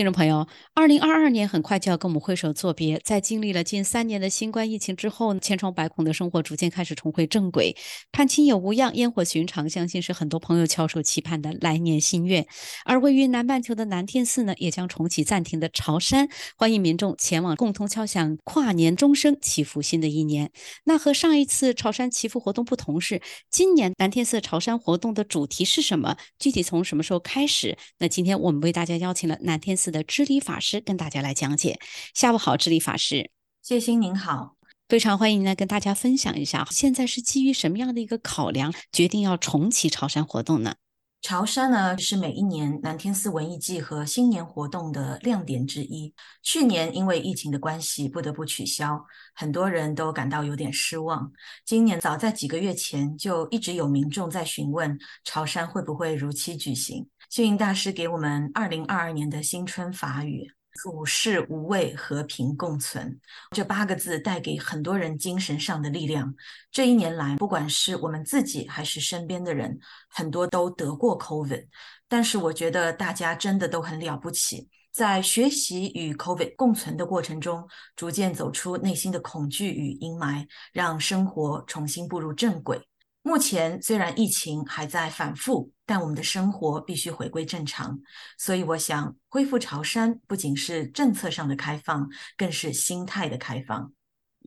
听众朋友，二零二二年很快就要跟我们挥手作别，在经历了近三年的新冠疫情之后，千疮百孔的生活逐渐开始重回正轨，盼亲友无恙，烟火寻常，相信是很多朋友翘首期盼的来年心愿。而位于南半球的南天寺呢，也将重启暂停的朝山，欢迎民众前往，共同敲响跨年钟声，祈福新的一年。那和上一次朝山祈福活动不同是，今年南天寺朝山活动的主题是什么？具体从什么时候开始？那今天我们为大家邀请了南天。寺的知礼法师跟大家来讲解。下午好，知礼法师，谢欣您好，非常欢迎呢，跟大家分享一下，现在是基于什么样的一个考量，决定要重启潮汕活动呢？潮汕呢是每一年南天寺文艺季和新年活动的亮点之一。去年因为疫情的关系不得不取消，很多人都感到有点失望。今年早在几个月前就一直有民众在询问潮汕会不会如期举行。幸运大师给我们二零二二年的新春法语。处世无畏，和平共存，这八个字带给很多人精神上的力量。这一年来，不管是我们自己还是身边的人，很多都得过 COVID，但是我觉得大家真的都很了不起，在学习与 COVID 共存的过程中，逐渐走出内心的恐惧与阴霾，让生活重新步入正轨。目前虽然疫情还在反复，但我们的生活必须回归正常。所以，我想恢复潮汕不仅是政策上的开放，更是心态的开放。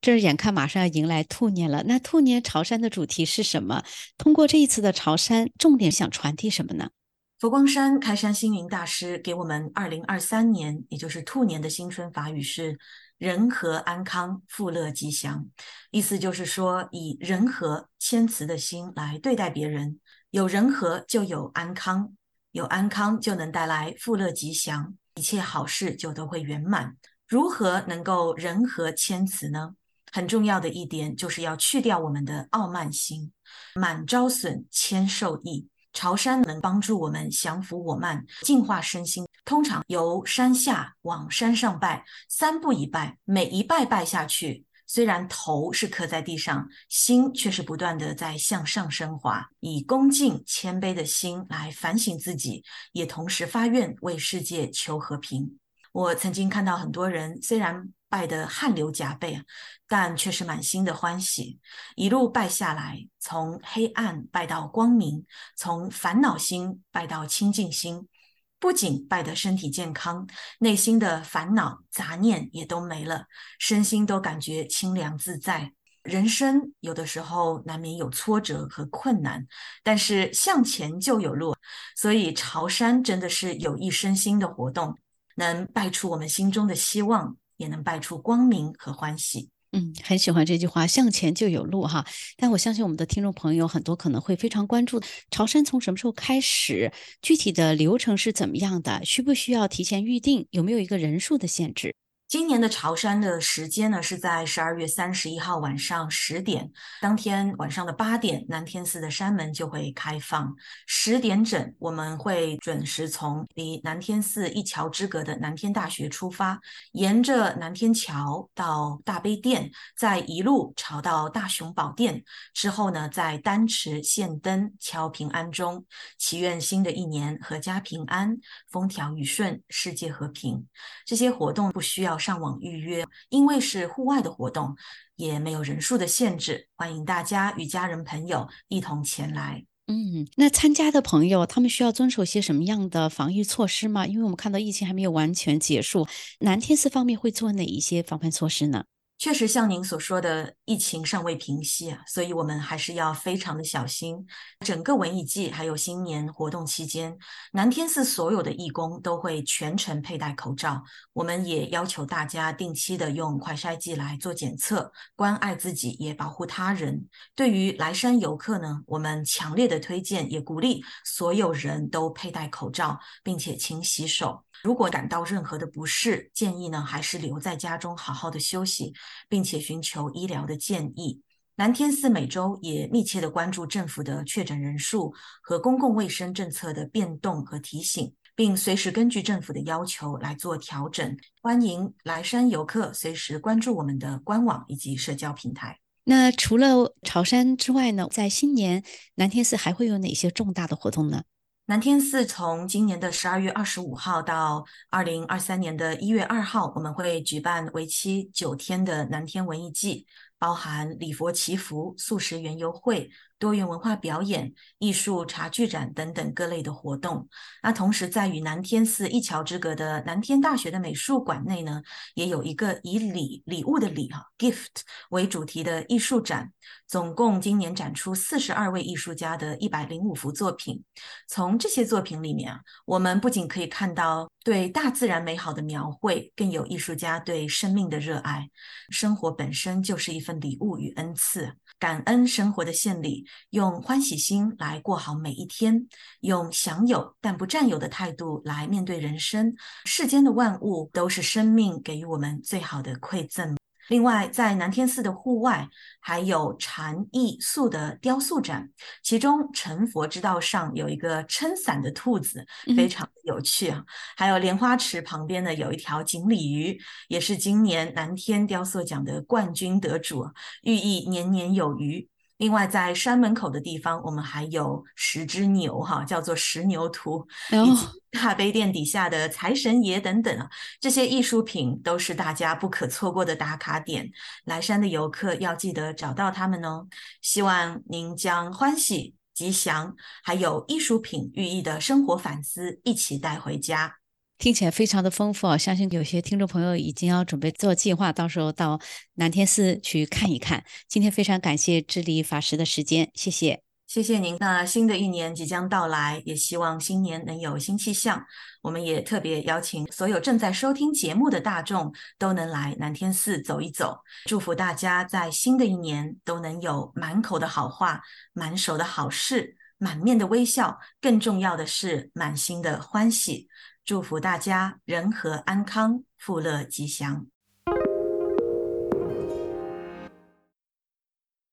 这眼看马上要迎来兔年了，那兔年潮汕的主题是什么？通过这一次的潮汕，重点想传递什么呢？佛光山开山星云大师给我们二零二三年，也就是兔年的新春法语是。人和安康，富乐吉祥，意思就是说，以人和谦慈的心来对待别人，有人和就有安康，有安康就能带来富乐吉祥，一切好事就都会圆满。如何能够人和谦慈呢？很重要的一点就是要去掉我们的傲慢心，满招损，谦受益。朝山能帮助我们降服我慢，净化身心。通常由山下往山上拜，三步一拜，每一拜拜下去，虽然头是磕在地上，心却是不断的在向上升华。以恭敬谦卑的心来反省自己，也同时发愿为世界求和平。我曾经看到很多人，虽然拜得汗流浃背，但却是满心的欢喜。一路拜下来，从黑暗拜到光明，从烦恼心拜到清净心，不仅拜得身体健康，内心的烦恼杂念也都没了，身心都感觉清凉自在。人生有的时候难免有挫折和困难，但是向前就有路，所以朝山真的是有益身心的活动。能拜出我们心中的希望，也能拜出光明和欢喜。嗯，很喜欢这句话，向前就有路哈。但我相信我们的听众朋友很多可能会非常关注潮汕从什么时候开始，具体的流程是怎么样的，需不需要提前预定，有没有一个人数的限制？今年的潮山的时间呢，是在十二月三十一号晚上十点，当天晚上的八点，南天寺的山门就会开放。十点整，我们会准时从离南天寺一桥之隔的南天大学出发，沿着南天桥到大悲殿，再一路朝到大雄宝殿，之后呢，在丹池献灯敲平安钟，祈愿新的一年阖家平安、风调雨顺、世界和平。这些活动不需要。上网预约，因为是户外的活动，也没有人数的限制，欢迎大家与家人朋友一同前来。嗯，那参加的朋友他们需要遵守些什么样的防疫措施吗？因为我们看到疫情还没有完全结束，南天寺方面会做哪一些防范措施呢？确实像您所说的，疫情尚未平息啊，所以我们还是要非常的小心。整个文艺季还有新年活动期间，南天寺所有的义工都会全程佩戴口罩。我们也要求大家定期的用快筛剂来做检测，关爱自己也保护他人。对于来山游客呢，我们强烈的推荐，也鼓励所有人都佩戴口罩，并且勤洗手。如果感到任何的不适，建议呢还是留在家中好好的休息，并且寻求医疗的建议。南天寺每周也密切的关注政府的确诊人数和公共卫生政策的变动和提醒，并随时根据政府的要求来做调整。欢迎来山游客随时关注我们的官网以及社交平台。那除了潮山之外呢，在新年南天寺还会有哪些重大的活动呢？南天寺从今年的十二月二十五号到二零二三年的一月二号，我们会举办为期九天的南天文艺季，包含礼佛祈福、素食园游会。多元文化表演、艺术茶具展等等各类的活动。那同时，在与南天寺一桥之隔的南天大学的美术馆内呢，也有一个以礼礼物的礼哈 gift 为主题的艺术展。总共今年展出四十二位艺术家的一百零五幅作品。从这些作品里面啊，我们不仅可以看到对大自然美好的描绘，更有艺术家对生命的热爱。生活本身就是一份礼物与恩赐，感恩生活的献礼。用欢喜心来过好每一天，用享有但不占有的态度来面对人生。世间的万物都是生命给予我们最好的馈赠。另外，在南天寺的户外还有禅意塑的雕塑展，其中成佛之道上有一个撑伞的兔子，非常有趣啊。还有莲花池旁边呢，有一条锦鲤鱼，也是今年南天雕塑奖的冠军得主，寓意年年有余。另外，在山门口的地方，我们还有十只牛，哈，叫做十牛图，以及大悲殿底下的财神爷等等啊，这些艺术品都是大家不可错过的打卡点。来山的游客要记得找到他们哦。希望您将欢喜、吉祥，还有艺术品寓意的生活反思一起带回家。听起来非常的丰富啊！相信有些听众朋友已经要准备做计划，到时候到南天寺去看一看。今天非常感谢智理法师的时间，谢谢，谢谢您。那新的一年即将到来，也希望新年能有新气象。我们也特别邀请所有正在收听节目的大众都能来南天寺走一走，祝福大家在新的一年都能有满口的好话、满手的好事、满面的微笑，更重要的是满心的欢喜。祝福大家人和安康，富乐吉祥。